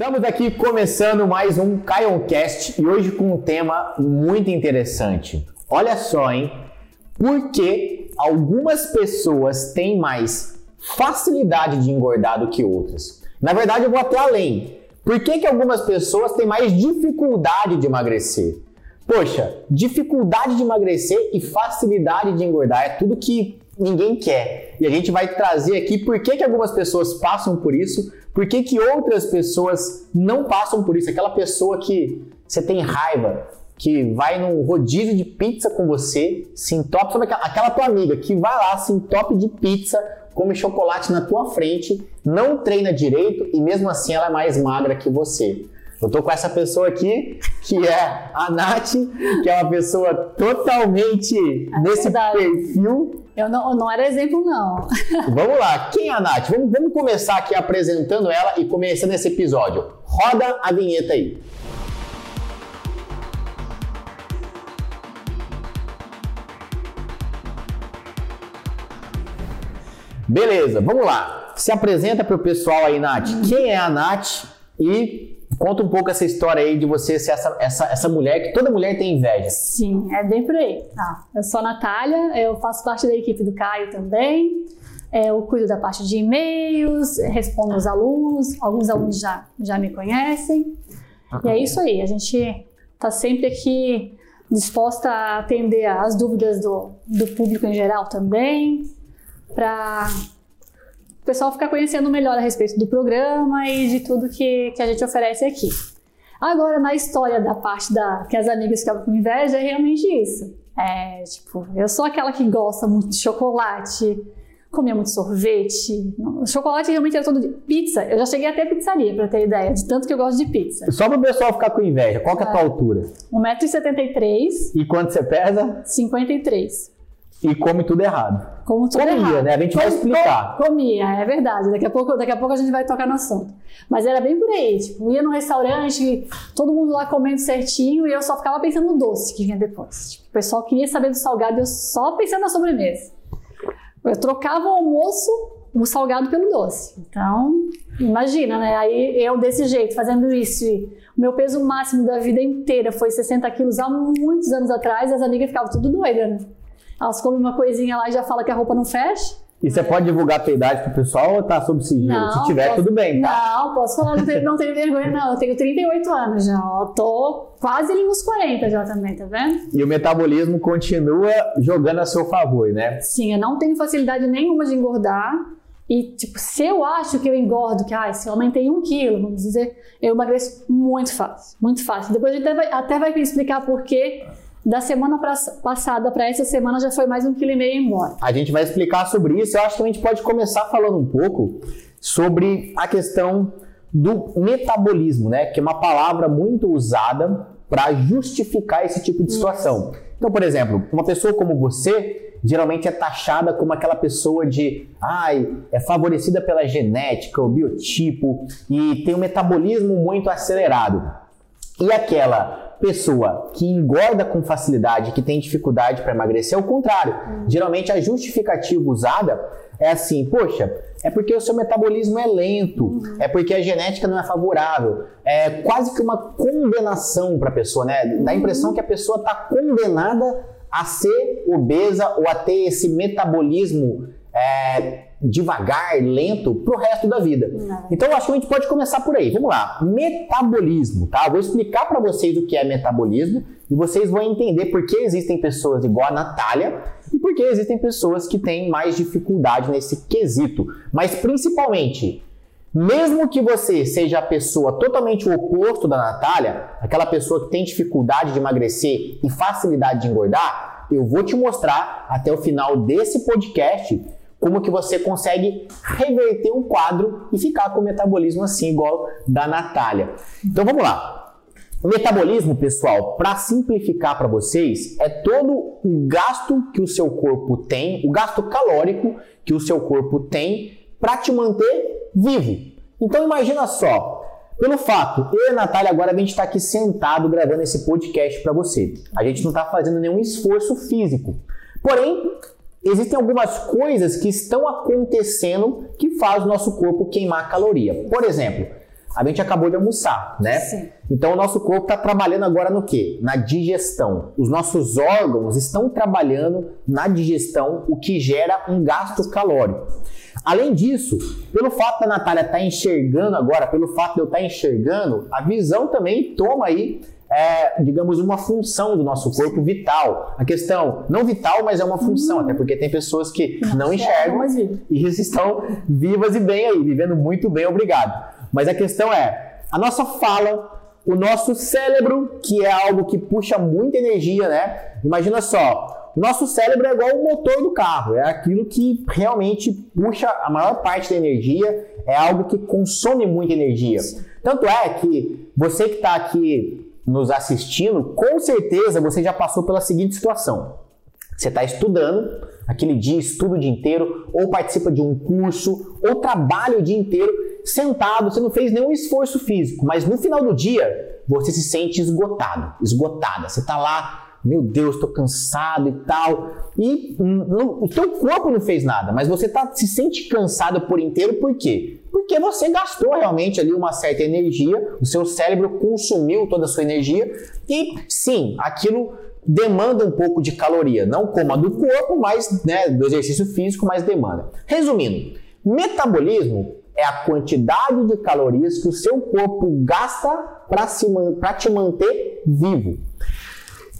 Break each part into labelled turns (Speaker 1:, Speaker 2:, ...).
Speaker 1: Estamos aqui começando mais um Caioncast e hoje com um tema muito interessante. Olha só, hein? Por que algumas pessoas têm mais facilidade de engordar do que outras? Na verdade, eu vou até além. Por que, que algumas pessoas têm mais dificuldade de emagrecer? Poxa, dificuldade de emagrecer e facilidade de engordar é tudo que ninguém quer. E a gente vai trazer aqui por que, que algumas pessoas passam por isso, por que, que outras pessoas não passam por isso. Aquela pessoa que você tem raiva, que vai num rodízio de pizza com você, se entope, sabe aquela, aquela tua amiga que vai lá, se entope de pizza, come chocolate na tua frente, não treina direito e mesmo assim ela é mais magra que você. Eu tô com essa pessoa aqui, que é a Nath, que é uma pessoa totalmente é nesse verdade. perfil.
Speaker 2: Eu não, não era exemplo, não.
Speaker 1: Vamos lá, quem é a Nath? Vamos, vamos começar aqui apresentando ela e começando esse episódio. Roda a vinheta aí. Beleza, vamos lá. Se apresenta para o pessoal aí, Nath. Quem é a Nath e Conta um pouco essa história aí de você ser essa, essa, essa mulher que toda mulher tem inveja.
Speaker 2: Sim, é bem por aí. Ah, eu sou a Natália, eu faço parte da equipe do Caio também. É, eu cuido da parte de e-mails, respondo os alunos, alguns alunos já, já me conhecem. E é isso aí, a gente está sempre aqui disposta a atender as dúvidas do, do público em geral também, para o pessoal ficar conhecendo melhor a respeito do programa e de tudo que, que a gente oferece aqui. Agora, na história da parte da que as amigas ficavam com inveja, é realmente isso. É, tipo, eu sou aquela que gosta muito de chocolate, comia muito sorvete. O chocolate realmente era todo dia. Pizza, eu já cheguei até a pizzaria, pra ter ideia, de tanto que eu gosto de pizza.
Speaker 1: Só pro pessoal ficar com inveja, qual que é a tua é. altura?
Speaker 2: 1,73m.
Speaker 1: E quanto você pesa?
Speaker 2: 53
Speaker 1: e come tudo errado.
Speaker 2: Como tudo
Speaker 1: comia,
Speaker 2: errado.
Speaker 1: né? A gente com, vai explicar.
Speaker 2: comia, é verdade. Daqui a, pouco, daqui a pouco a gente vai tocar no assunto. Mas era bem por aí. Tipo, ia no restaurante, todo mundo lá comendo certinho e eu só ficava pensando no doce que vinha depois. Tipo, o pessoal queria saber do salgado e eu só pensando na sobremesa. Eu trocava o almoço, o salgado pelo doce. Então, imagina, né? Aí eu desse jeito, fazendo isso. o meu peso máximo da vida inteira foi 60 quilos há muitos anos atrás. As amigas ficavam tudo doidas, né? Elas comem uma coisinha lá e já fala que a roupa não fecha.
Speaker 1: E você pode divulgar a tua idade pro pessoal ou tá sob sigilo? Não, Se tiver, posso, tudo bem,
Speaker 2: tá? Não, posso falar, não tenho, não tenho vergonha, não. Eu tenho 38 anos já, ó. Tô quase ali nos 40 já também, tá vendo?
Speaker 1: E o metabolismo continua jogando a seu favor, né?
Speaker 2: Sim, eu não tenho facilidade nenhuma de engordar. E, tipo, se eu acho que eu engordo, que, ah, se eu aumentei um quilo, vamos dizer, eu emagreço muito fácil, muito fácil. Depois a gente até vai, até vai explicar por quê da semana pra, passada para essa semana já foi mais um quilo e meio embora.
Speaker 1: A gente vai explicar sobre isso. Eu acho que a gente pode começar falando um pouco sobre a questão do metabolismo, né? Que é uma palavra muito usada para justificar esse tipo de situação. Isso. Então, por exemplo, uma pessoa como você geralmente é taxada como aquela pessoa de, ai, é favorecida pela genética, o biotipo e tem um metabolismo muito acelerado. E aquela pessoa que engorda com facilidade, que tem dificuldade para emagrecer, é o contrário. Uhum. Geralmente a justificativa usada é assim, poxa, é porque o seu metabolismo é lento, uhum. é porque a genética não é favorável. É quase que uma condenação para a pessoa, né? Dá a impressão que a pessoa está condenada a ser obesa ou a ter esse metabolismo é, devagar, lento para o resto da vida. Não. Então, acho que a gente pode começar por aí. Vamos lá. Metabolismo, tá? Eu vou explicar para vocês o que é metabolismo e vocês vão entender por que existem pessoas igual a Natália e por que existem pessoas que têm mais dificuldade nesse quesito. Mas, principalmente, mesmo que você seja a pessoa totalmente o oposto da Natália, aquela pessoa que tem dificuldade de emagrecer e facilidade de engordar, eu vou te mostrar até o final desse podcast como que você consegue reverter um quadro e ficar com o metabolismo assim, igual da Natália. Então vamos lá. O metabolismo, pessoal, para simplificar para vocês, é todo o gasto que o seu corpo tem, o gasto calórico que o seu corpo tem para te manter vivo. Então imagina só, pelo fato, eu e a Natália agora a gente está aqui sentado gravando esse podcast para você. A gente não está fazendo nenhum esforço físico. Porém, existem algumas coisas que estão acontecendo que faz o nosso corpo queimar caloria. Por exemplo, a gente acabou de almoçar, né?
Speaker 2: Sim.
Speaker 1: Então o nosso corpo está trabalhando agora no quê? Na digestão. Os nossos órgãos estão trabalhando na digestão, o que gera um gasto calórico. Além disso, pelo fato da Natália estar tá enxergando agora, pelo fato de eu estar tá enxergando, a visão também toma aí é, digamos, uma função do nosso corpo vital. A questão, não vital, mas é uma função, uhum. até porque tem pessoas que não, não enxergam e estão vivas e bem aí, vivendo muito bem, obrigado. Mas a questão é, a nossa fala, o nosso cérebro, que é algo que puxa muita energia, né? Imagina só, o nosso cérebro é igual o motor do carro, é aquilo que realmente puxa a maior parte da energia, é algo que consome muita energia. Tanto é que você que está aqui nos assistindo, com certeza você já passou pela seguinte situação. Você está estudando, aquele dia estuda o dia inteiro, ou participa de um curso, ou trabalha o dia inteiro sentado, você não fez nenhum esforço físico, mas no final do dia você se sente esgotado, esgotada. Você está lá, meu Deus, estou cansado e tal, e o seu corpo não fez nada, mas você tá, se sente cansado por inteiro, por quê? Porque você gastou realmente ali uma certa energia, o seu cérebro consumiu toda a sua energia e sim, aquilo demanda um pouco de caloria, não como a do corpo, mas né, do exercício físico, mas demanda. Resumindo, metabolismo é a quantidade de calorias que o seu corpo gasta para te manter vivo.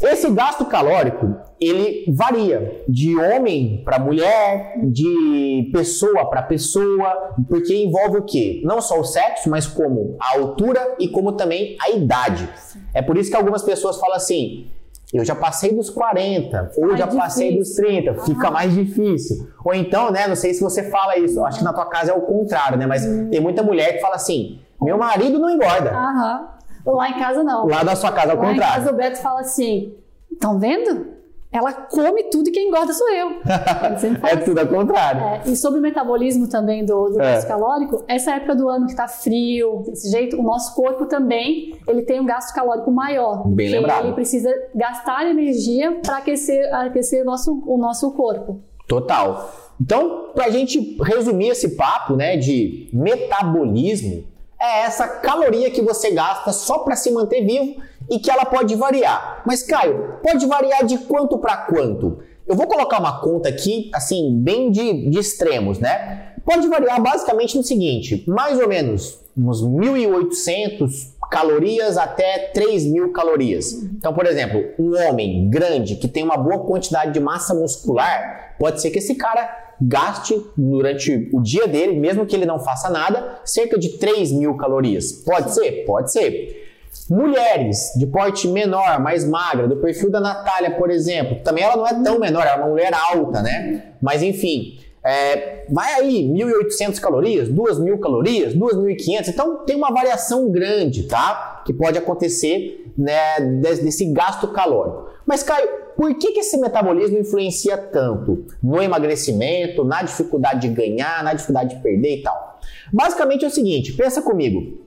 Speaker 1: Esse gasto calórico, ele varia de homem para mulher, de pessoa para pessoa, porque envolve o quê? Não só o sexo, mas como a altura e como também a idade. É por isso que algumas pessoas falam assim: eu já passei dos 40, ou mais já difícil. passei dos 30, fica mais difícil. Ou então, né, não sei se você fala isso, acho que na tua casa é o contrário, né, mas hum. tem muita mulher que fala assim: meu marido não engorda.
Speaker 2: Aham. Lá em casa não.
Speaker 1: Lá na sua casa é o
Speaker 2: Lá
Speaker 1: contrário.
Speaker 2: Em casa o Beto fala assim: estão vendo? Ela come tudo e quem engorda sou eu.
Speaker 1: é tudo ao contrário.
Speaker 2: É, e sobre o metabolismo também do, do é. gasto calórico, essa época do ano que está frio, desse jeito, o nosso corpo também ele tem um gasto calórico maior.
Speaker 1: Bem lembrado.
Speaker 2: Ele precisa gastar energia para aquecer, aquecer o, nosso, o nosso corpo.
Speaker 1: Total. Então, para a gente resumir esse papo né, de metabolismo, é essa caloria que você gasta só para se manter vivo e que ela pode variar. Mas, Caio, pode variar de quanto para quanto? Eu vou colocar uma conta aqui, assim, bem de, de extremos, né? Pode variar basicamente no seguinte: mais ou menos uns 1.800 calorias até 3.000 calorias. Então, por exemplo, um homem grande que tem uma boa quantidade de massa muscular, pode ser que esse cara gaste durante o dia dele, mesmo que ele não faça nada, cerca de 3 mil calorias. Pode ser? Pode ser. Mulheres de porte menor, mais magra, do perfil da Natália, por exemplo, também ela não é tão menor, ela é uma mulher alta, né? Mas enfim, é, vai aí 1.800 calorias, 2.000 calorias, 2.500, então tem uma variação grande, tá? Que pode acontecer né, desse gasto calórico. Mas Caio, por que, que esse metabolismo influencia tanto no emagrecimento, na dificuldade de ganhar, na dificuldade de perder e tal? Basicamente é o seguinte, pensa comigo.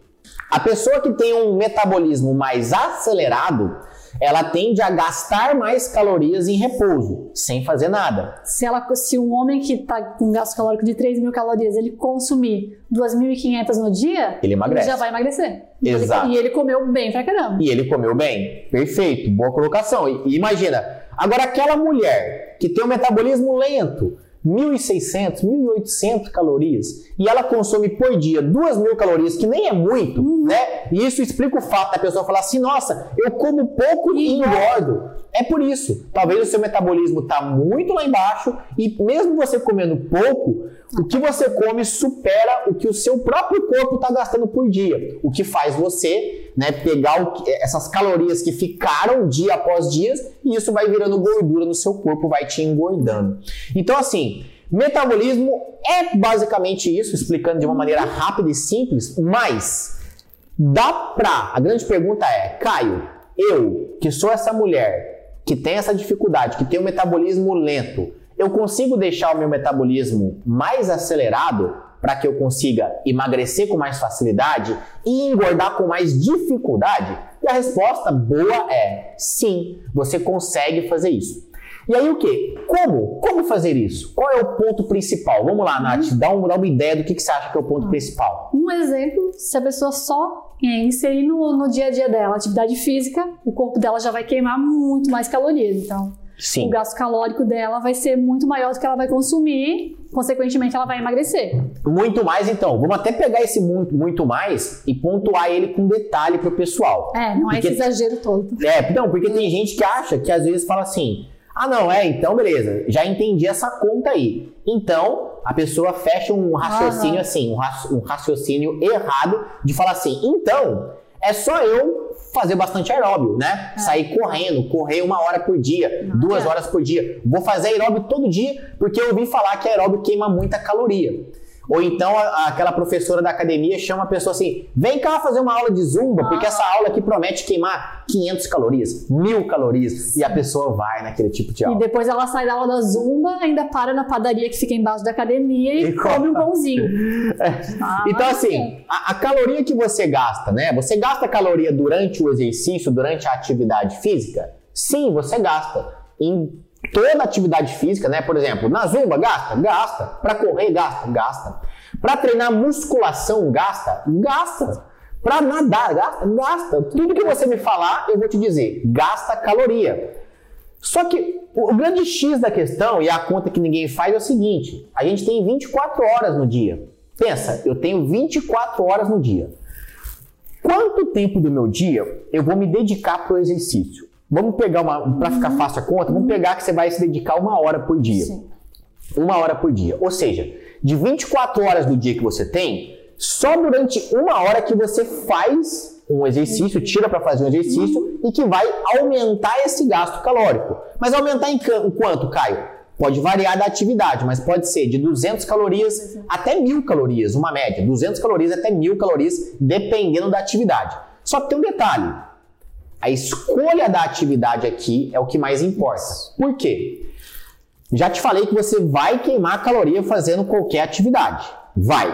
Speaker 1: A pessoa que tem um metabolismo mais acelerado, ela tende a gastar mais calorias em repouso, sem fazer nada.
Speaker 2: Se, ela, se um homem que está com gasto calórico de 3 mil calorias, ele consumir 2.500 no dia,
Speaker 1: ele emagrece.
Speaker 2: Ele já vai emagrecer.
Speaker 1: Exato.
Speaker 2: E ele, comeu bem pra caramba.
Speaker 1: E ele comeu bem. Perfeito, boa colocação. E imagina, agora aquela mulher que tem um metabolismo lento, 1.600, 1.800 calorias e ela consome por dia 2.000 calorias, que nem é muito, uhum. né? E isso explica o fato da pessoa falar assim: nossa, eu como pouco e engordo. É por isso. Talvez o seu metabolismo está muito lá embaixo e mesmo você comendo pouco, o que você come supera o que o seu próprio corpo está gastando por dia. O que faz você né, pegar essas calorias que ficaram dia após dia e isso vai virando gordura no seu corpo, vai te engordando. Então, assim, metabolismo é basicamente isso, explicando de uma maneira rápida e simples, mas dá pra. A grande pergunta é, Caio, eu que sou essa mulher que tem essa dificuldade, que tem um metabolismo lento, eu consigo deixar o meu metabolismo mais acelerado para que eu consiga emagrecer com mais facilidade e engordar com mais dificuldade? E a resposta boa é sim, você consegue fazer isso. E aí o que? Como? Como fazer isso? Qual é o ponto principal? Vamos lá, Nath, dá, um, dá uma ideia do que, que você acha que é o ponto principal.
Speaker 2: Um exemplo, se a pessoa só é, inserir no, no dia a dia dela atividade física, o corpo dela já vai queimar muito mais calorias. Então,
Speaker 1: Sim.
Speaker 2: o gasto calórico dela vai ser muito maior do que ela vai consumir, consequentemente ela vai emagrecer.
Speaker 1: Muito mais, então. Vamos até pegar esse muito, muito mais e pontuar ele com detalhe pro pessoal.
Speaker 2: É, não é
Speaker 1: Porque-
Speaker 2: esse exagero todo.
Speaker 1: É, não, porque tem gente que acha que às vezes fala assim: ah, não, é, então beleza, já entendi essa conta aí. Então, a pessoa fecha um raciocínio
Speaker 2: Aham.
Speaker 1: assim, um, raci- um raciocínio errado de falar assim: então, é só eu fazer bastante aeróbio, né? Sair correndo, correr uma hora por dia,
Speaker 2: Não
Speaker 1: duas
Speaker 2: adianta.
Speaker 1: horas por dia. Vou fazer aeróbio todo dia porque eu ouvi falar que aeróbio queima muita caloria. Ou então a- aquela professora da academia chama a pessoa assim: vem cá fazer uma aula de zumba, porque essa aula aqui promete queimar 500 calorias, mil calorias. E a pessoa vai naquele tipo de
Speaker 2: E
Speaker 1: aula.
Speaker 2: depois ela sai da aula da zumba, ainda para na padaria que fica embaixo da academia e,
Speaker 1: E
Speaker 2: come um pãozinho. Ah,
Speaker 1: Então, assim, a, a caloria que você gasta, né? Você gasta caloria durante o exercício, durante a atividade física? Sim, você gasta. Em toda atividade física, né? Por exemplo, na zumba, gasta? Gasta. Pra correr, gasta? Gasta. Pra treinar musculação, gasta? Gasta. Pra nadar, gasta? Gasta. Tudo que você me falar, eu vou te dizer. Gasta caloria. Só que o grande X da questão e a conta que ninguém faz é o seguinte: a gente tem 24 horas no dia. Pensa, eu tenho 24 horas no dia. Quanto tempo do meu dia eu vou me dedicar para o exercício? Vamos pegar uma, para ficar fácil a conta, vamos pegar que você vai se dedicar uma hora por dia.
Speaker 2: Sim.
Speaker 1: Uma hora por dia. Ou seja, de 24 horas do dia que você tem, só durante uma hora que você faz um exercício, tira para fazer um exercício e que vai aumentar esse gasto calórico. Mas aumentar em quanto, Caio? Pode variar da atividade, mas pode ser de 200 calorias até 1000 calorias, uma média. 200 calorias até 1000 calorias, dependendo da atividade. Só que tem um detalhe: a escolha da atividade aqui é o que mais importa. Por quê? Já te falei que você vai queimar caloria fazendo qualquer atividade. Vai.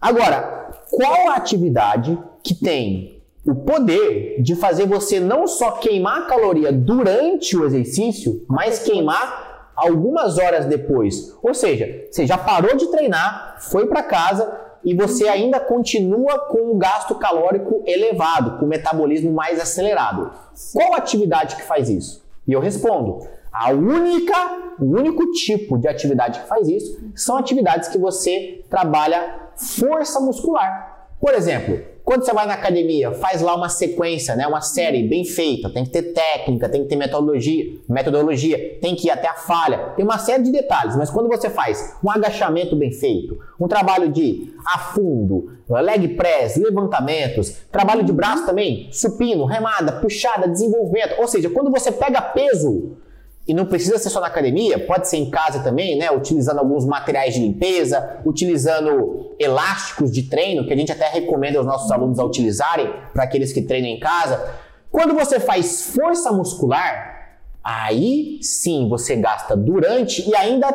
Speaker 1: Agora, qual a atividade que tem o poder de fazer você não só queimar caloria durante o exercício, mas queimar algumas horas depois? Ou seja, você já parou de treinar, foi para casa e você ainda continua com o gasto calórico elevado, com o metabolismo mais acelerado. Qual atividade que faz isso? E eu respondo: a única, o único tipo de atividade que faz isso são atividades que você trabalha força muscular. Por exemplo, quando você vai na academia, faz lá uma sequência, né, uma série bem feita, tem que ter técnica, tem que ter metodologia, metodologia, tem que ir até a falha, tem uma série de detalhes, mas quando você faz um agachamento bem feito, um trabalho de afundo, leg press, levantamentos, trabalho de braço também, supino, remada, puxada, desenvolvimento, ou seja, quando você pega peso e não precisa ser só na academia, pode ser em casa também, né? Utilizando alguns materiais de limpeza, utilizando elásticos de treino, que a gente até recomenda aos nossos alunos a utilizarem para aqueles que treinam em casa. Quando você faz força muscular, aí sim você gasta durante e ainda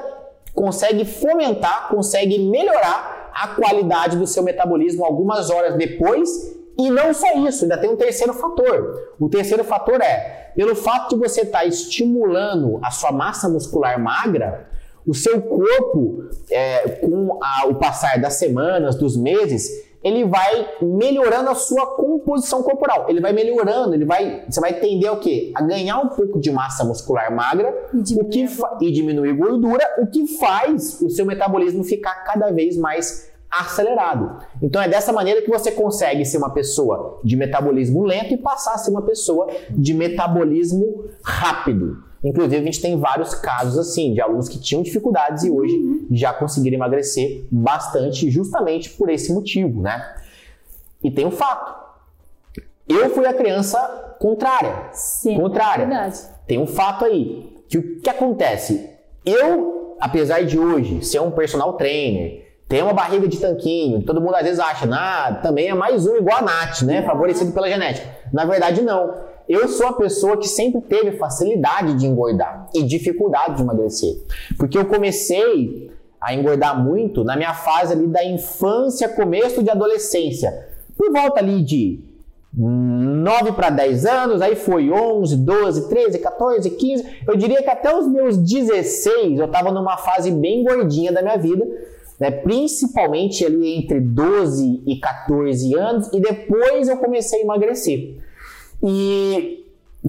Speaker 1: consegue fomentar, consegue melhorar a qualidade do seu metabolismo algumas horas depois. E não só isso, ainda tem um terceiro fator. O terceiro fator é, pelo fato de você estar estimulando a sua massa muscular magra, o seu corpo, é, com a- o passar das semanas, dos meses, ele vai melhorando a sua composição corporal. Ele vai melhorando, ele vai, você vai tender o quê? A ganhar um pouco de massa muscular magra
Speaker 2: E
Speaker 1: o
Speaker 2: diminuir
Speaker 1: que
Speaker 2: a
Speaker 1: fa- e diminuir gordura, o que faz o seu metabolismo ficar cada vez mais acelerado. Então é dessa maneira que você consegue ser uma pessoa de metabolismo lento e passar a ser uma pessoa de metabolismo rápido. Inclusive, a gente tem vários casos assim, de alunos que tinham dificuldades e hoje já conseguiram emagrecer bastante, justamente por esse motivo, né? E tem um fato. Eu fui a criança contrária.
Speaker 2: Sim,
Speaker 1: Contrária.
Speaker 2: verdade.
Speaker 1: Tem um fato aí. Que o que acontece? Eu, apesar de hoje ser um personal trainer, ter uma barriga de tanquinho, todo mundo às vezes acha, ah, também é mais um igual a Nath, né? Favorecido pela genética. Na verdade, não. Eu sou a pessoa que sempre teve facilidade de engordar e dificuldade de emagrecer. Porque eu comecei a engordar muito na minha fase ali da infância, começo de adolescência. Por volta ali de 9 para 10 anos, aí foi 11, 12, 13, 14, 15. Eu diria que até os meus 16 eu estava numa fase bem gordinha da minha vida, né? principalmente ali entre 12 e 14 anos, e depois eu comecei a emagrecer. E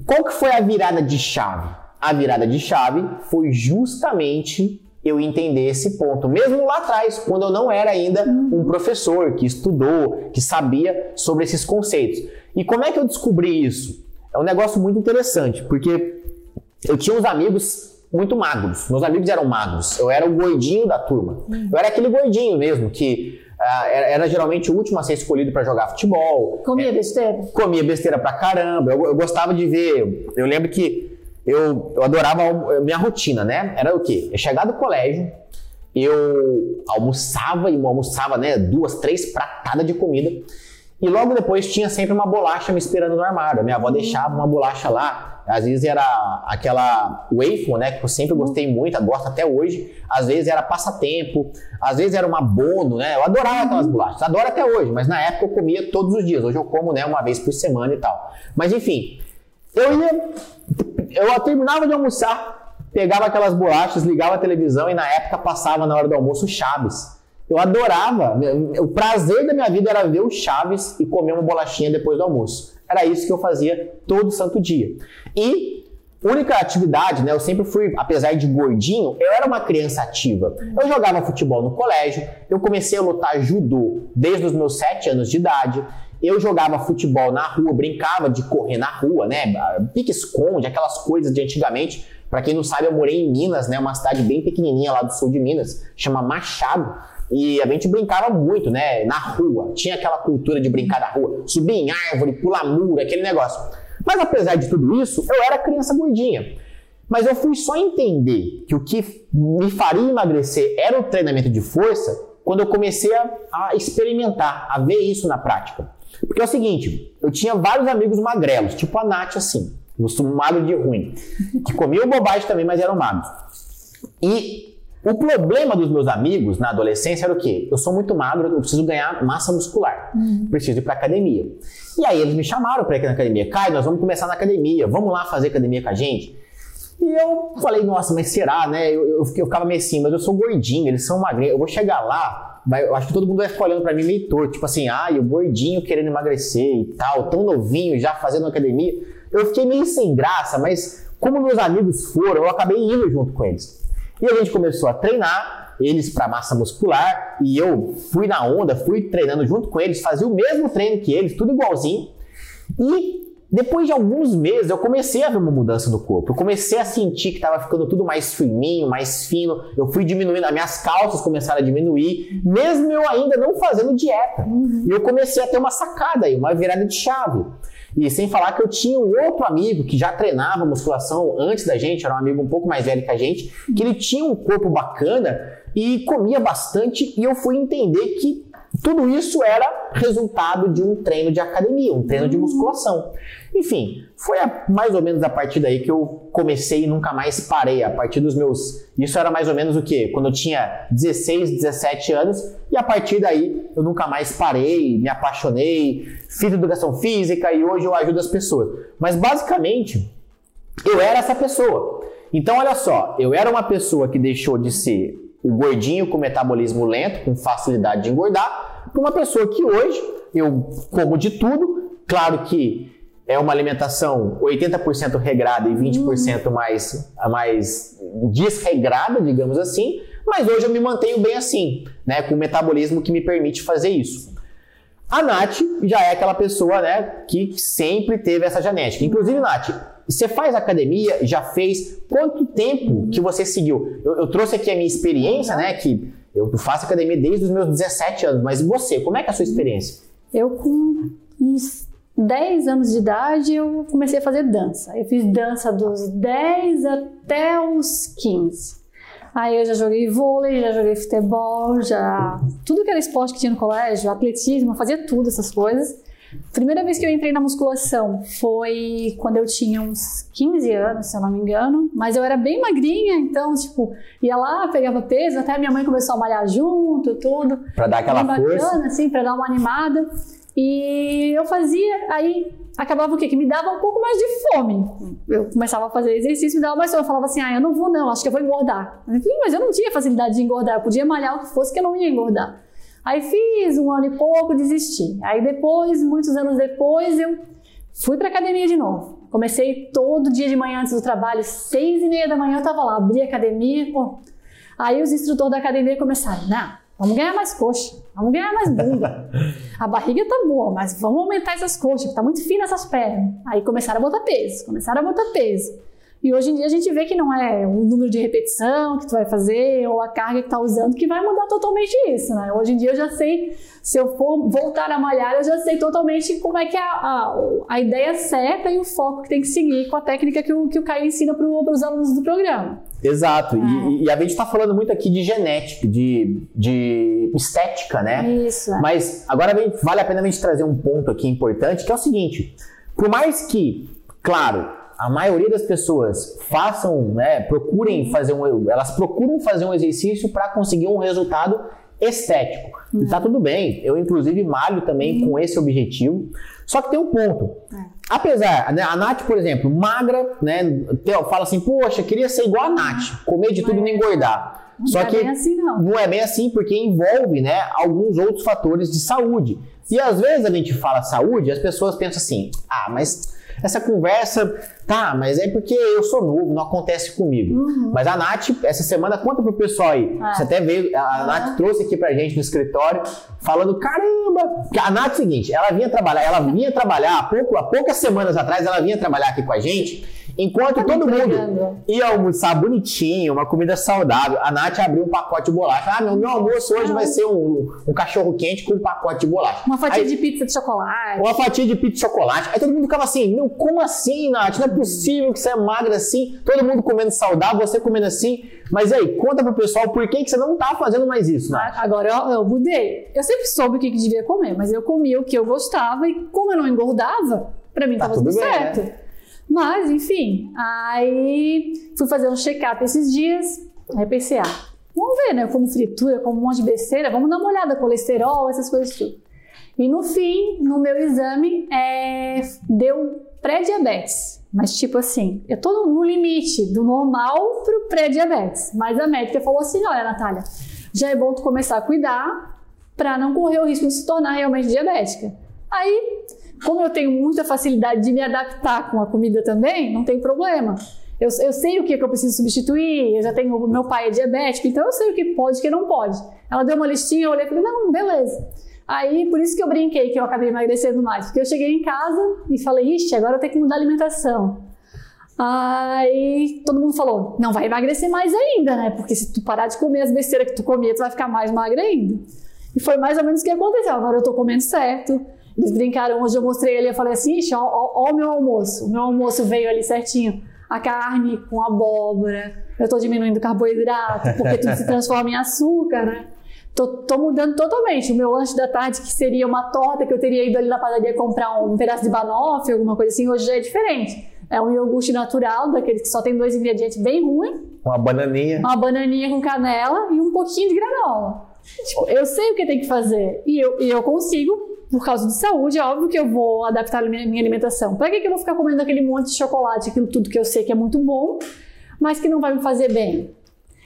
Speaker 1: qual que foi a virada de chave? A virada de chave foi justamente eu entender esse ponto, mesmo lá atrás, quando eu não era ainda um professor que estudou, que sabia sobre esses conceitos. E como é que eu descobri isso? É um negócio muito interessante, porque eu tinha uns amigos muito magros. Meus amigos eram magros. Eu era o gordinho da turma. Eu era aquele gordinho mesmo que uh, era, era, geralmente o último a ser escolhido para jogar futebol.
Speaker 2: Comia besteira?
Speaker 1: Comia besteira pra caramba. Eu, eu gostava de ver. Eu lembro que eu, eu adorava minha rotina, né? Era o quê? Eu chegar do colégio, eu almoçava e almoçava, né? Duas, três pratadas de comida. E logo depois tinha sempre uma bolacha me esperando no armário. Minha avó deixava uma bolacha lá. Às vezes era aquela waffle, né? Que eu sempre gostei muito, gosto até hoje. Às vezes era passatempo. Às vezes era uma bono, né? Eu adorava aquelas bolachas. Adoro até hoje, mas na época eu comia todos os dias. Hoje eu como, né? Uma vez por semana e tal. Mas enfim, eu ia eu terminava de almoçar, pegava aquelas bolachas, ligava a televisão e na época passava na hora do almoço Chaves. Eu adorava, o prazer da minha vida era ver o Chaves e comer uma bolachinha depois do almoço. Era isso que eu fazia todo santo dia. E única atividade, né? Eu sempre fui, apesar de gordinho, eu era uma criança ativa. Eu jogava futebol no colégio, eu comecei a lutar judô desde os meus 7 anos de idade. Eu jogava futebol na rua, brincava de correr na rua, né? Pique-esconde, aquelas coisas de antigamente. Para quem não sabe, eu morei em Minas, né? Uma cidade bem pequenininha lá do sul de Minas, chama Machado. E a gente brincava muito, né? Na rua. Tinha aquela cultura de brincar na rua. Subir em árvore, pular muro, aquele negócio. Mas apesar de tudo isso, eu era criança gordinha. Mas eu fui só entender que o que me faria emagrecer era o treinamento de força quando eu comecei a, a experimentar, a ver isso na prática. Porque é o seguinte, eu tinha vários amigos magrelos, tipo a Nath assim, um magro de ruim, que comiam bobagem também, mas eram magros. E o problema dos meus amigos na adolescência era o quê? Eu sou muito magro, eu preciso ganhar massa muscular, uhum. preciso ir para academia. E aí eles me chamaram para ir na academia. Caio, nós vamos começar na academia, vamos lá fazer academia com a gente? E eu falei, nossa, mas será, né? Eu, eu, eu ficava meio assim, mas eu sou gordinho, eles são magrinhos, eu vou chegar lá, vai, eu acho que todo mundo vai ficar olhando pra mim meio torto, tipo assim, ai, o gordinho querendo emagrecer e tal, tão novinho, já fazendo academia. Eu fiquei meio sem graça, mas como meus amigos foram, eu acabei indo junto com eles. E a gente começou a treinar, eles para massa muscular, e eu fui na onda, fui treinando junto com eles, fazia o mesmo treino que eles, tudo igualzinho. E depois de alguns meses, eu comecei a ver uma mudança no corpo. Eu comecei a sentir que estava ficando tudo mais fininho, mais fino. Eu fui diminuindo, as minhas calças começaram a diminuir, mesmo eu ainda não fazendo dieta. Uhum. E eu comecei a ter uma sacada aí, uma virada de chave. E sem falar que eu tinha um outro amigo que já treinava musculação antes da gente, era um amigo um pouco mais velho que a gente, que ele tinha um corpo bacana e comia bastante. E eu fui entender que tudo isso era resultado de um treino de academia, um treino de uhum. musculação. Enfim, foi a, mais ou menos a partir daí que eu comecei e nunca mais parei. A partir dos meus. Isso era mais ou menos o quê? Quando eu tinha 16, 17 anos. E a partir daí eu nunca mais parei, me apaixonei, fiz educação física e hoje eu ajudo as pessoas. Mas basicamente, eu era essa pessoa. Então, olha só, eu era uma pessoa que deixou de ser o gordinho com metabolismo lento, com facilidade de engordar, para uma pessoa que hoje eu como de tudo. Claro que é uma alimentação 80% regrada e 20% hum. mais, mais desregrada, digamos assim, mas hoje eu me mantenho bem assim, né, com o metabolismo que me permite fazer isso. A Nath já é aquela pessoa, né, que sempre teve essa genética. Inclusive, Nath, você faz academia, já fez, quanto tempo que você seguiu? Eu, eu trouxe aqui a minha experiência, né, que eu faço academia desde os meus 17 anos, mas você, como é que é a sua experiência?
Speaker 2: Eu com uns 10 anos de idade eu comecei a fazer dança. Eu fiz dança dos 10 até os 15. Aí eu já joguei vôlei, já joguei futebol, já tudo que era esporte que tinha no colégio, atletismo, eu fazia tudo essas coisas. Primeira vez que eu entrei na musculação foi quando eu tinha uns 15 anos, se eu não me engano, mas eu era bem magrinha, então, tipo, ia lá, pegava peso, até minha mãe começou a malhar junto, tudo.
Speaker 1: Pra dar aquela
Speaker 2: bacana,
Speaker 1: força.
Speaker 2: assim, pra dar uma animada. E eu fazia, aí acabava o quê? Que me dava um pouco mais de fome. Eu começava a fazer exercício, me dava mais fome. Eu falava assim, ah, eu não vou não, acho que eu vou engordar. Mas eu não tinha facilidade de engordar, eu podia malhar o que fosse que eu não ia engordar. Aí fiz um ano e pouco, desisti. Aí depois, muitos anos depois, eu fui pra academia de novo. Comecei todo dia de manhã antes do trabalho, seis e meia da manhã eu tava lá, abri a academia, pô. Aí os instrutores da academia começaram, não, vamos ganhar mais coxa, vamos ganhar mais bunda. A barriga tá boa, mas vamos aumentar essas coxas, porque tá muito fina essas pernas. Aí começaram a botar peso, começaram a botar peso. E hoje em dia a gente vê que não é o número de repetição que tu vai fazer ou a carga que tá usando que vai mudar totalmente isso, né? Hoje em dia eu já sei, se eu for voltar a malhar, eu já sei totalmente como é que é a, a, a ideia certa e o foco que tem que seguir com a técnica que o, que o Caio ensina para os alunos do programa.
Speaker 1: Exato. É. E, e, a gente está falando muito aqui de genética, de, de estética, né?
Speaker 2: Isso. É.
Speaker 1: Mas agora vale a pena a gente trazer um ponto aqui importante, que é o seguinte: por mais que, claro, a maioria das pessoas façam, né, procurem fazer um, elas procuram fazer um exercício para conseguir um resultado estético. Uhum. E tá tudo bem. Eu inclusive malho também uhum. com esse objetivo. Só que tem um ponto. É. Apesar, né, a Nath, por exemplo, magra, né, fala assim, poxa, queria ser igual a Nath, comer de tudo e não engordar.
Speaker 2: Não
Speaker 1: Só
Speaker 2: é
Speaker 1: que
Speaker 2: bem assim, não.
Speaker 1: não é bem assim porque envolve, né, alguns outros fatores de saúde. E às vezes a gente fala saúde, as pessoas pensam assim: "Ah, mas essa conversa, tá, mas é porque eu sou novo, não acontece comigo. Uhum. Mas a Nath, essa semana, conta pro pessoal aí. Ah. Você até veio, a uhum. Nath trouxe aqui pra gente no escritório, falando, caramba! A Nath é o seguinte, ela vinha trabalhar, ela vinha trabalhar, há, pouco, há poucas semanas atrás, ela vinha trabalhar aqui com a gente, enquanto tá todo mundo ia almoçar bonitinho, uma comida saudável, a Nath abriu um pacote de bolacha. Ah, meu, meu almoço hoje vai ser um, um cachorro quente com um pacote de bolacha.
Speaker 2: Uma fatia
Speaker 1: aí,
Speaker 2: de pizza de chocolate.
Speaker 1: Uma fatia de pizza de chocolate. Aí todo mundo ficava assim, meu, como assim, Nath? Não é possível que você é magra assim, todo mundo comendo saudável, você comendo assim. Mas aí, conta pro pessoal por que, que você não tá fazendo mais isso, Nath.
Speaker 2: Agora eu, eu mudei. Eu sempre soube o que, que devia comer, mas eu comia o que eu gostava e como eu não engordava, pra mim tá tava tudo, tudo bem, certo. Né? Mas, enfim, aí fui fazer um check-up esses dias, aí pensei, ah, vamos ver, né? Como fritura, como um monte de besteira, vamos dar uma olhada, colesterol, essas coisas tudo. E no fim, no meu exame, é, deu pré-diabetes. Mas tipo assim, eu tô no limite do normal pro pré-diabetes. Mas a médica falou assim, olha Natália, já é bom tu começar a cuidar para não correr o risco de se tornar realmente diabética. Aí, como eu tenho muita facilidade de me adaptar com a comida também, não tem problema. Eu, eu sei o que, que eu preciso substituir, eu já tenho, meu pai é diabético, então eu sei o que pode e o que não pode. Ela deu uma listinha, eu olhei e falei, não, beleza. Aí, por isso que eu brinquei que eu acabei emagrecendo mais, porque eu cheguei em casa e falei, ixi, agora eu tenho que mudar a alimentação. Aí todo mundo falou, não vai emagrecer mais ainda, né? Porque se tu parar de comer as besteiras que tu comia, tu vai ficar mais magra ainda. E foi mais ou menos o que aconteceu. Agora eu tô comendo certo. Eles brincaram, hoje eu mostrei ele e falei assim, ixi, ó, ó, ó, o meu almoço. O meu almoço veio ali certinho. A carne com abóbora. Eu tô diminuindo o carboidrato, porque tudo se transforma em açúcar, né? Tô, tô, mudando totalmente. O meu lanche da tarde, que seria uma torta que eu teria ido ali na padaria comprar um pedaço de banoffee, alguma coisa assim, hoje já é diferente. É um iogurte natural, daqueles que só tem dois ingredientes bem ruins.
Speaker 1: Uma bananinha.
Speaker 2: Uma bananinha com canela e um pouquinho de granola. Tipo, eu sei o que tem que fazer e eu, e eu consigo, por causa de saúde, é óbvio que eu vou adaptar a minha, minha alimentação. Para que, que eu vou ficar comendo aquele monte de chocolate, aquilo tudo que eu sei que é muito bom, mas que não vai me fazer bem?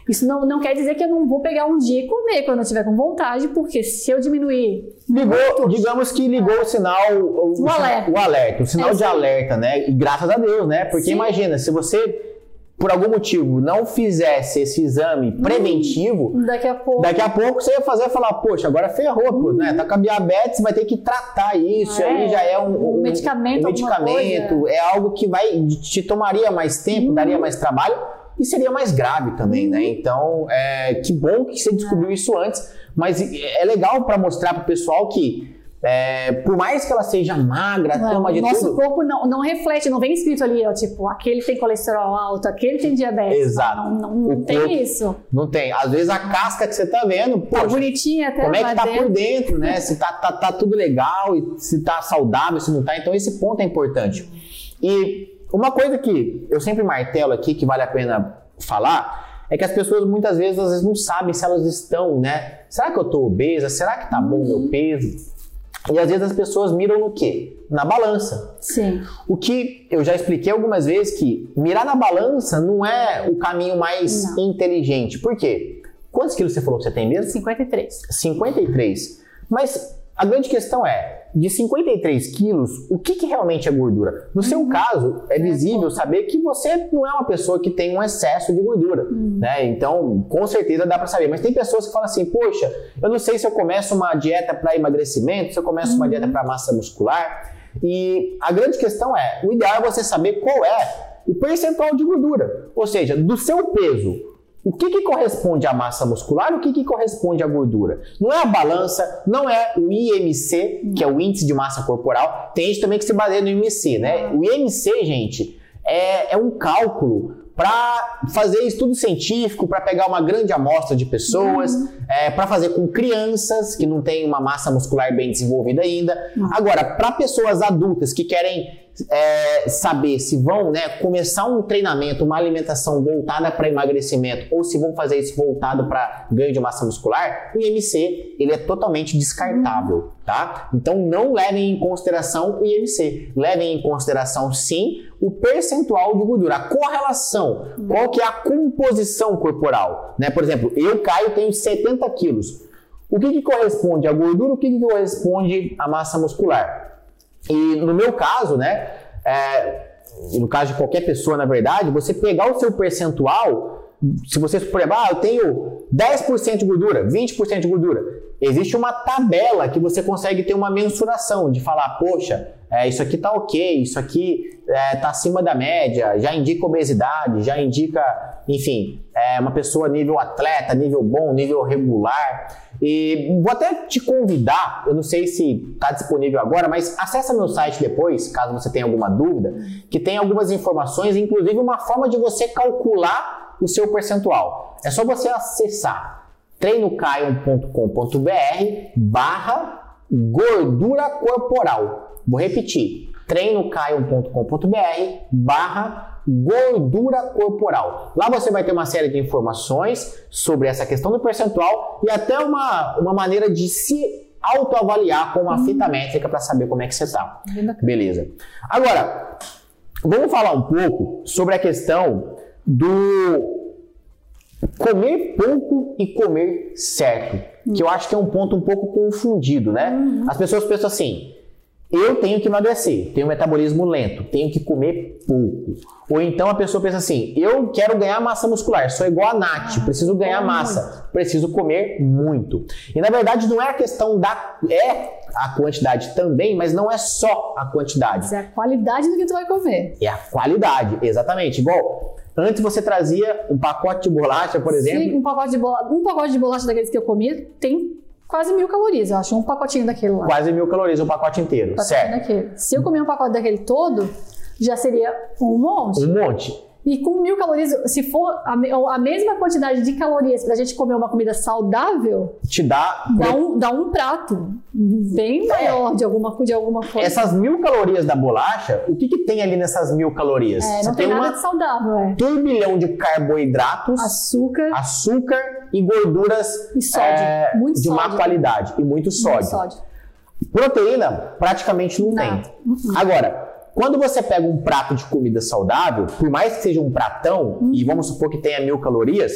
Speaker 2: Isso não, não quer dizer que eu não vou pegar um dia e comer quando eu estiver com vontade, porque se eu diminuir.
Speaker 1: Ligou, muito, digamos que ligou o sinal. O,
Speaker 2: o, alerta.
Speaker 1: O alerta, o sinal é, de alerta, né? E graças a Deus, né? Porque Sim. imagina, se você por algum motivo não fizesse esse exame hum, preventivo,
Speaker 2: hum, daqui a pouco,
Speaker 1: daqui a pouco você ia fazer falar, poxa, agora ferrou, hum. pô, né? Tá com a diabetes, vai ter que tratar isso, é, aí já é um,
Speaker 2: um medicamento,
Speaker 1: um medicamento, é algo que vai te tomaria mais tempo, hum. daria mais trabalho e seria mais grave também, né? Então, é, que bom que você descobriu isso antes, mas é legal para mostrar para o pessoal que é, por mais que ela seja magra, não, toma de
Speaker 2: nosso
Speaker 1: tudo.
Speaker 2: Nosso corpo não, não reflete, não vem escrito ali, ó, tipo, aquele tem colesterol alto, aquele tem diabetes.
Speaker 1: Exato.
Speaker 2: Não, não, não tem isso.
Speaker 1: Não tem. Às vezes a casca que você tá vendo,
Speaker 2: tá poxa, tá bonitinha até
Speaker 1: Como é que tá dentro. por dentro, né? se tá, tá, tá tudo legal, se tá saudável, se não tá. Então esse ponto é importante. E uma coisa que eu sempre martelo aqui, que vale a pena falar, é que as pessoas muitas vezes, às vezes não sabem se elas estão, né? Será que eu tô obesa? Será que tá bom o meu peso? E às vezes as pessoas miram no quê? Na balança.
Speaker 2: Sim.
Speaker 1: O que eu já expliquei algumas vezes que mirar na balança não é o caminho mais
Speaker 2: Não.
Speaker 1: inteligente. Por quê? Quantos quilos você falou que você tem mesmo?
Speaker 2: 53.
Speaker 1: 53. Mas a grande questão é, de 53 quilos, o que, que realmente é gordura? No seu caso, é visível saber que você não é uma pessoa que tem um excesso de gordura, né? Então, com certeza dá para saber. Mas tem pessoas que falam assim, poxa, eu não sei se eu começo uma dieta para emagrecimento, se eu começo uma dieta para massa muscular. E a grande questão é, o ideal é você saber qual é o percentual de gordura. Ou seja, do seu peso, o que, que corresponde à massa muscular e o que, que corresponde à gordura? Não é a balança, não é o IMC, que é o índice de massa corporal. Tem gente também que se baseia no IMC, né? O IMC, gente, é, é um cálculo para fazer estudo científico, para pegar uma grande amostra de pessoas, é, para fazer com crianças que não têm uma massa muscular bem desenvolvida ainda. Agora, para pessoas adultas que querem é, saber se vão né, começar um treinamento, uma alimentação voltada para emagrecimento ou se vão fazer isso voltado para ganho de massa muscular, o IMC ele é totalmente descartável, tá? Então não levem em consideração o IMC, levem em consideração sim o percentual de gordura, a correlação, qual que é a composição corporal, né? Por exemplo, eu Caio tenho 70 quilos. O que, que corresponde à gordura? O que, que corresponde à massa muscular? E no meu caso, né, é, no caso de qualquer pessoa, na verdade, você pegar o seu percentual, se você, exemplo, ah, eu tenho 10% de gordura, 20% de gordura, existe uma tabela que você consegue ter uma mensuração de falar, poxa, é, isso aqui tá ok, isso aqui é, tá acima da média, já indica obesidade, já indica, enfim, é uma pessoa nível atleta, nível bom, nível regular. E vou até te convidar, eu não sei se está disponível agora, mas acessa meu site depois, caso você tenha alguma dúvida, que tem algumas informações, inclusive uma forma de você calcular o seu percentual. É só você acessar treinocaion.com.br barra gordura corporal. Vou repetir, treinocaion.com.br barra gordura corporal. Lá você vai ter uma série de informações sobre essa questão do percentual e até uma, uma maneira de se autoavaliar com uma fita métrica para saber como é que você está. Beleza. Agora, vamos falar um pouco sobre a questão do comer pouco e comer certo, que eu acho que é um ponto um pouco confundido, né? As pessoas pensam assim: eu tenho que emagrecer, tenho um metabolismo lento, tenho que comer pouco. Ou então a pessoa pensa assim: eu quero ganhar massa muscular, sou igual a Nath, preciso ganhar massa, preciso comer muito. E na verdade não é a questão da. É a quantidade também, mas não é só a quantidade.
Speaker 2: Mas é a qualidade do que tu vai comer.
Speaker 1: É a qualidade, exatamente. Igual, antes você trazia um pacote de bolacha, por exemplo.
Speaker 2: Se um pacote de bolacha, um pacote de bolacha daqueles que eu comia tem quase mil calorias, eu acho, um pacotinho daquele lá.
Speaker 1: Quase mil calorias, o pacote inteiro,
Speaker 2: Um pacotinho
Speaker 1: certo?
Speaker 2: daquele. Se eu comer um pacote daquele todo, já seria um monte.
Speaker 1: Um monte.
Speaker 2: E com mil calorias, se for a, a mesma quantidade de calorias pra gente comer uma comida saudável,
Speaker 1: Te dá.
Speaker 2: dá um, dá um prato bem maior de alguma, de alguma coisa.
Speaker 1: É. Essas mil calorias da bolacha, o que, que tem ali nessas mil calorias?
Speaker 2: É,
Speaker 1: Você
Speaker 2: não tem
Speaker 1: tem
Speaker 2: nada de saudável, é.
Speaker 1: turbilhão de carboidratos,
Speaker 2: Açúcar
Speaker 1: açúcar e gorduras
Speaker 2: e sódio.
Speaker 1: é,
Speaker 2: muito
Speaker 1: de má
Speaker 2: sódio.
Speaker 1: qualidade e muito sódio.
Speaker 2: Muito sódio.
Speaker 1: Proteína praticamente não,
Speaker 2: Não.
Speaker 1: tem. Agora, quando você pega um prato de comida saudável, por mais que seja um pratão, e vamos supor que tenha mil calorias,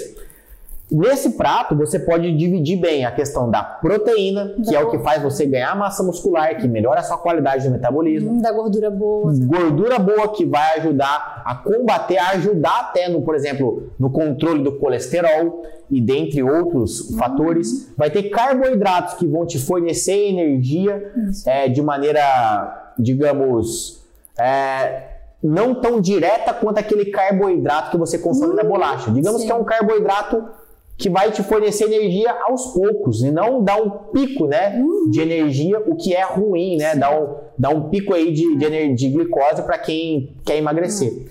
Speaker 1: nesse prato você pode dividir bem a questão da proteína, que é o que faz você ganhar massa muscular, que melhora a sua qualidade de metabolismo.
Speaker 2: Hum, Da gordura boa.
Speaker 1: Gordura boa que vai ajudar a combater, a ajudar até no, por exemplo, no controle do colesterol e dentre outros fatores. Vai ter carboidratos que vão te fornecer energia é, de maneira, digamos, é, não tão direta quanto aquele carboidrato que você consome na bolacha. Digamos
Speaker 2: sim.
Speaker 1: que é um carboidrato que vai te fornecer energia aos poucos e não dar um pico, né, de energia, o que é ruim, né, dar um, dar um pico aí de, de, de glicose para quem quer emagrecer.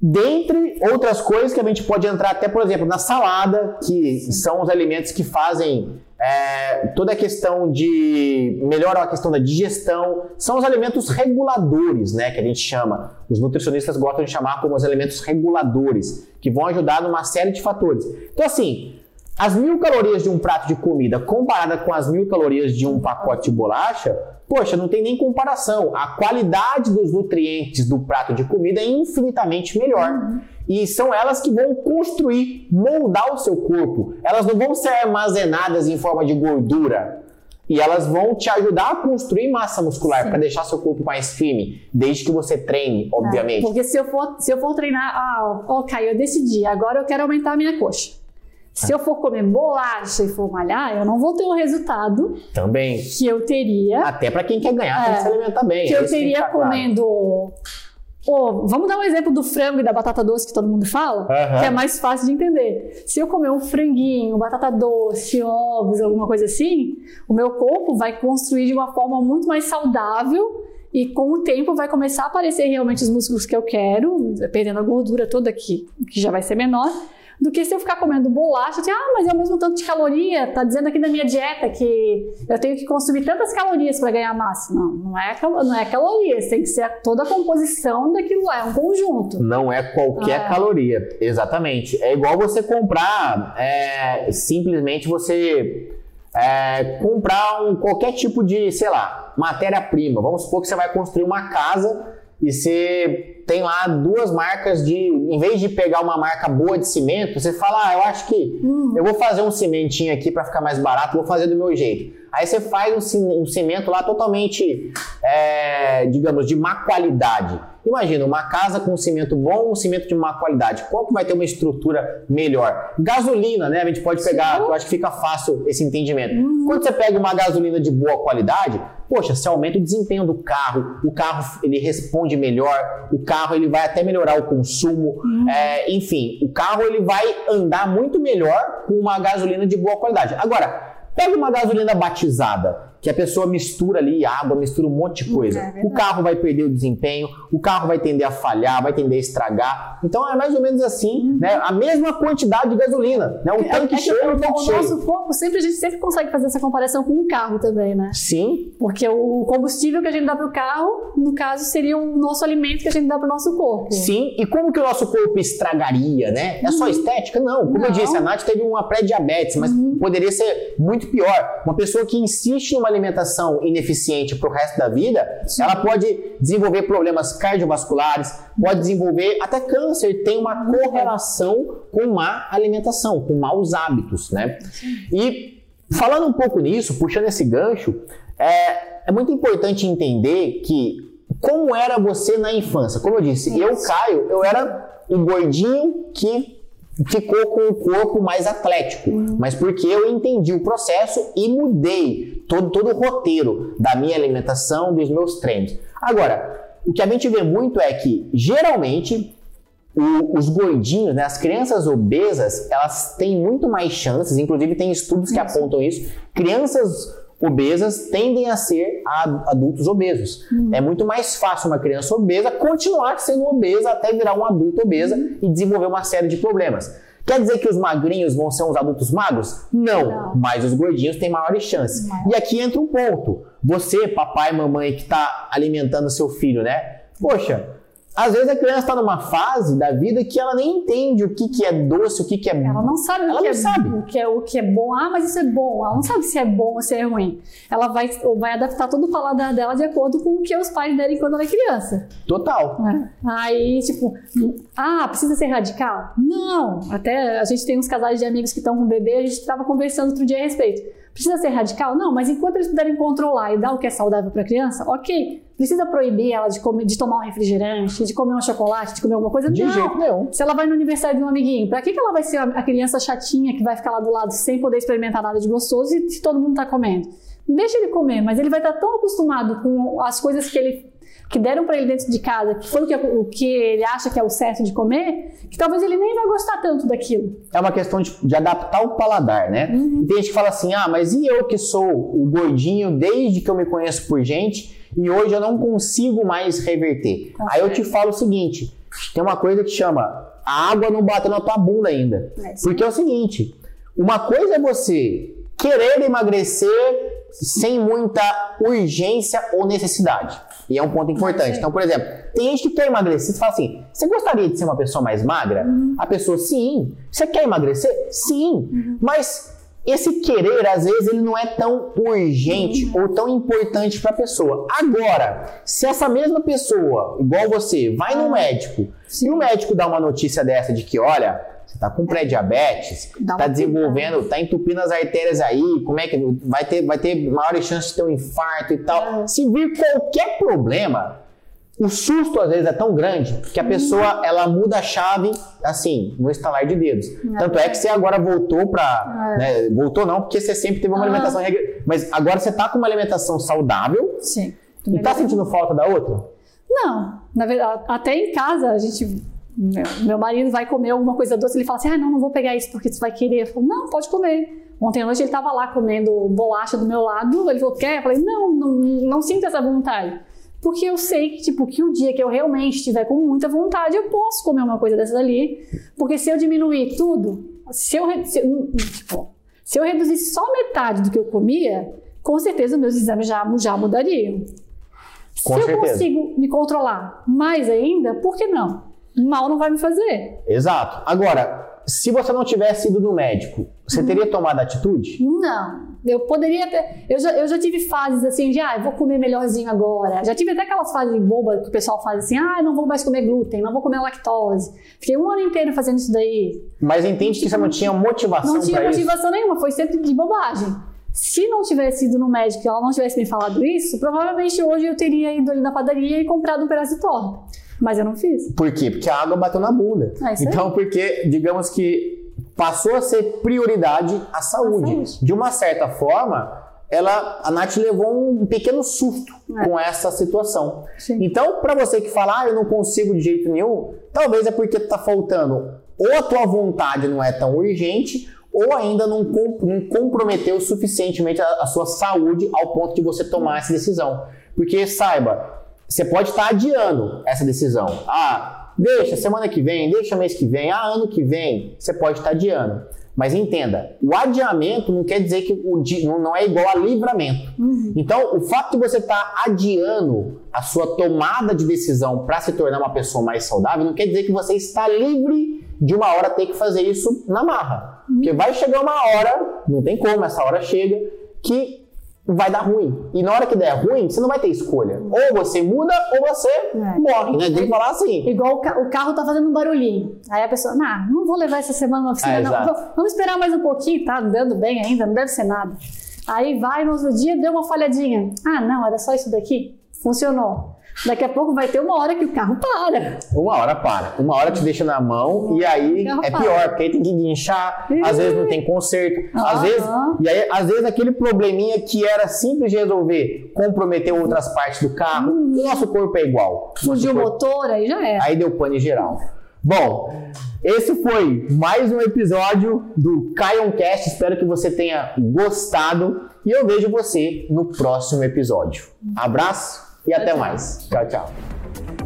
Speaker 1: Dentre outras coisas que a gente pode entrar até, por exemplo, na salada, que são os alimentos que fazem é, toda a questão de melhoram a questão da digestão, são os alimentos reguladores, né, que a gente chama. Os nutricionistas gostam de chamar como os alimentos reguladores, que vão ajudar numa série de fatores. Então, assim, as mil calorias de um prato de comida comparada com as mil calorias de um pacote de bolacha, poxa, não tem nem comparação. A qualidade dos nutrientes do prato de comida é infinitamente melhor. Uhum. E são elas que vão construir, moldar o seu corpo. Elas não vão ser armazenadas em forma de gordura. E elas vão te ajudar a construir massa muscular para deixar seu corpo mais firme, desde que você treine, obviamente. É,
Speaker 2: porque se eu for, se eu for treinar, ah, ok, eu decidi, agora eu quero aumentar a minha coxa. Se eu for comer bolacha e for malhar, eu não vou ter o resultado
Speaker 1: também
Speaker 2: que eu teria.
Speaker 1: Até para quem quer ganhar, é, tem que se alimentar bem.
Speaker 2: Que é eu teria que comendo vamos dar um exemplo do frango e da batata doce que todo mundo fala, uhum. que é mais fácil de entender. Se eu comer um franguinho, batata doce, ovos, alguma coisa assim, o meu corpo vai construir de uma forma muito mais saudável e com o tempo vai começar a aparecer realmente os músculos que eu quero, perdendo a gordura toda aqui, que já vai ser menor do que se eu ficar comendo bolacha, assim, ah, mas é o mesmo tanto de caloria, tá dizendo aqui na minha dieta que eu tenho que consumir tantas calorias para ganhar massa. Não, não é, não é calorias, tem que ser toda a composição daquilo lá, é um conjunto.
Speaker 1: Não é qualquer é. caloria, exatamente. É igual você comprar, é, simplesmente você é, comprar um, qualquer tipo de, sei lá, matéria-prima. Vamos supor que você vai construir uma casa e você tem lá duas marcas de. Em vez de pegar uma marca boa de cimento, você fala, ah, eu acho que uhum. eu vou fazer um cimentinho aqui para ficar mais barato, vou fazer do meu jeito. Aí você faz um cimento lá totalmente, é, digamos, de má qualidade. Imagina, uma casa com cimento bom, um cimento de má qualidade. Qual que vai ter uma estrutura melhor? Gasolina, né? A gente pode pegar, eu acho que fica fácil esse entendimento. Uhum. Quando você pega uma gasolina de boa qualidade, poxa, você aumenta o desempenho do carro, o carro ele responde melhor, o carro ele vai até melhorar o consumo, uhum. é, enfim, o carro ele vai andar muito melhor com uma gasolina de boa qualidade. Agora, Pega uma gasolina batizada que a pessoa mistura ali água, mistura um monte de coisa. É o carro vai perder o desempenho, o carro vai tender a falhar, vai tender a estragar. Então é mais ou menos assim, uhum. né? A mesma quantidade de gasolina, né? Um é, tanque é cheio, um tanque
Speaker 2: o cheio. nosso corpo sempre a gente sempre consegue fazer essa comparação com um carro também, né?
Speaker 1: Sim.
Speaker 2: Porque o combustível que a gente dá para o carro, no caso, seria o nosso alimento que a gente dá para o nosso corpo.
Speaker 1: Sim. E como que o nosso corpo estragaria, né? É só uhum. estética? Não. Como Não. eu disse, a Nath teve uma pré-diabetes, mas uhum. poderia ser muito pior. Uma pessoa que insiste numa alimentação ineficiente para o resto da vida, Sim. ela pode desenvolver problemas cardiovasculares, pode desenvolver até câncer, tem uma correlação com má alimentação, com maus hábitos, né? E falando um pouco nisso, puxando esse gancho, é, é muito importante entender que como era você na infância. Como eu disse, eu, Caio, eu era o gordinho que ficou com o corpo mais atlético, uhum. mas porque eu entendi o processo e mudei todo, todo o roteiro da minha alimentação, dos meus treinos. Agora, o que a gente vê muito é que, geralmente, o, os gordinhos, né, as crianças obesas, elas têm muito mais chances, inclusive tem estudos que apontam isso, crianças obesas tendem a ser adultos obesos. Uhum. É muito mais fácil uma criança obesa continuar sendo obesa até virar um adulto obesa uhum. e desenvolver uma série de problemas. Quer dizer que os magrinhos vão ser uns adultos magros? Não, Não. mas os gordinhos têm maiores chances. E aqui entra um ponto. Você, papai mamãe que está alimentando seu filho, né? Poxa, às vezes a criança está numa fase da vida que ela nem entende o que, que é doce, o que, que é
Speaker 2: Ela não sabe, ela o, que é, sabe. O, que é, o que é bom. Ah, mas isso é bom. Ela não sabe se é bom ou se é ruim. Ela vai, vai adaptar todo o paladar dela de acordo com o que os pais derem quando ela é criança.
Speaker 1: Total.
Speaker 2: É. Aí, tipo, ah, precisa ser radical? Não. Até a gente tem uns casais de amigos que estão com bebê, a gente estava conversando outro dia a respeito. Precisa ser radical? Não, mas enquanto eles puderem controlar e dar o que é saudável para a criança, ok. Precisa proibir ela de, comer, de tomar um refrigerante, de comer um chocolate, de comer alguma coisa?
Speaker 1: De
Speaker 2: não.
Speaker 1: jeito nenhum.
Speaker 2: Se ela vai no aniversário de um amiguinho, para que, que ela vai ser a criança chatinha que vai ficar lá do lado sem poder experimentar nada de gostoso e se todo mundo está comendo? Deixa ele comer, mas ele vai estar tá tão acostumado com as coisas que ele que deram para ele dentro de casa, que foi o que, o que ele acha que é o certo de comer, que talvez ele nem vai gostar tanto daquilo.
Speaker 1: É uma questão de, de adaptar o paladar, né? Uhum. Tem gente que fala assim, ah, mas e eu que sou o gordinho desde que eu me conheço por gente e hoje eu não consigo mais reverter. Tá Aí eu te falo o seguinte, tem uma coisa que chama a água não bateu na tua bunda ainda. É, Porque é o seguinte, uma coisa é você querer emagrecer sem muita urgência ou necessidade. E é um ponto importante. Então, por exemplo, tem gente que quer emagrecer. Você fala assim: você gostaria de ser uma pessoa mais magra? Uhum. A pessoa, sim. Você quer emagrecer? Sim. Uhum. Mas esse querer, às vezes, ele não é tão urgente uhum. ou tão importante para a pessoa. Agora, se essa mesma pessoa, igual você, vai no médico Sim. e o médico dá uma notícia dessa de que, olha, tá com pré-diabetes, tá desenvolvendo, tá entupindo as artérias aí, como é que vai ter, vai ter maiores chances de ter um infarto e tal. É. Se vir qualquer problema, o susto às vezes é tão grande que a pessoa ela muda a chave assim, no estalar de dedos. É. Tanto é que você agora voltou para, é. né, voltou não, porque você sempre teve uma ah. alimentação mas agora você tá com uma alimentação saudável.
Speaker 2: Sim.
Speaker 1: E tá sentindo falta da outra?
Speaker 2: Não, na verdade, até em casa a gente meu, meu marido vai comer alguma coisa doce, ele fala assim: "Ah, não, não vou pegar isso porque você vai querer". Eu falo: "Não, pode comer". Ontem à noite ele estava lá comendo bolacha do meu lado, ele falou: "Quer?". Eu falei: "Não, não, não sinto essa vontade". Porque eu sei que, tipo, que o dia que eu realmente estiver com muita vontade, eu posso comer uma coisa dessas ali. Porque se eu diminuir tudo, se eu, se, tipo, se eu reduzisse só metade do que eu comia, com certeza meus exames já, já mudariam. Com se certeza. eu consigo me controlar mais ainda, por que não? Mal não vai me fazer.
Speaker 1: Exato. Agora, se você não tivesse ido no médico, você hum. teria tomado atitude?
Speaker 2: Não. Eu poderia ter. Eu já, eu já tive fases assim de, ah, eu vou comer melhorzinho agora. Já tive até aquelas fases bobas que o pessoal faz assim, ah, não vou mais comer glúten, não vou comer lactose. Fiquei um ano inteiro fazendo isso daí.
Speaker 1: Mas entende que você não tinha motivação
Speaker 2: Não tinha motivação
Speaker 1: isso?
Speaker 2: nenhuma, foi sempre de bobagem. Se não tivesse ido no médico e ela não tivesse me falado isso, provavelmente hoje eu teria ido ali na padaria e comprado um pedaço de torta. Mas eu não fiz.
Speaker 1: Por quê? Porque a água bateu na bunda. É então, porque, digamos que passou a ser prioridade a saúde. a saúde. De uma certa forma, ela, a Nath levou um pequeno susto é. com essa situação. Sim. Então, para você que fala, ah, eu não consigo de jeito nenhum, talvez é porque tá faltando ou a tua vontade não é tão urgente, ou ainda não, não comprometeu suficientemente a, a sua saúde ao ponto de você tomar essa decisão. Porque saiba, você pode estar adiando essa decisão. Ah, deixa semana que vem, deixa mês que vem, ah, ano que vem. Você pode estar adiando. Mas entenda, o adiamento não quer dizer que o não é igual a livramento. Uhum. Então, o fato de você estar adiando a sua tomada de decisão para se tornar uma pessoa mais saudável não quer dizer que você está livre de uma hora ter que fazer isso na marra. Uhum. Porque vai chegar uma hora, não tem como, essa hora chega, que vai dar ruim. E na hora que der ruim, você não vai ter escolha. Ou você muda ou você é. morre, né? Tem que falar assim.
Speaker 2: Igual o, ca o, carro tá fazendo um barulhinho. Aí a pessoa, nah, não vou levar essa semana na oficina, é, não. Vamos esperar mais um pouquinho, tá dando bem ainda, não deve ser nada. Aí vai no outro dia, deu uma falhadinha. Ah, não, era só isso daqui. Funcionou. Daqui a pouco vai ter uma hora que o carro para.
Speaker 1: Uma hora para. Uma hora te deixa na mão e aí é para. pior, porque aí tem que guinchar, às vezes não tem conserto, às vezes. E aí, às vezes, aquele probleminha que era simples de resolver comprometeu outras partes do carro. Hum. O nosso corpo é igual.
Speaker 2: Fugiu o motor, aí já é.
Speaker 1: Aí deu pane geral. Bom, esse foi mais um episódio do Cast. Espero que você tenha gostado e eu vejo você no próximo episódio. Abraço e até mais. Tchau, tchau.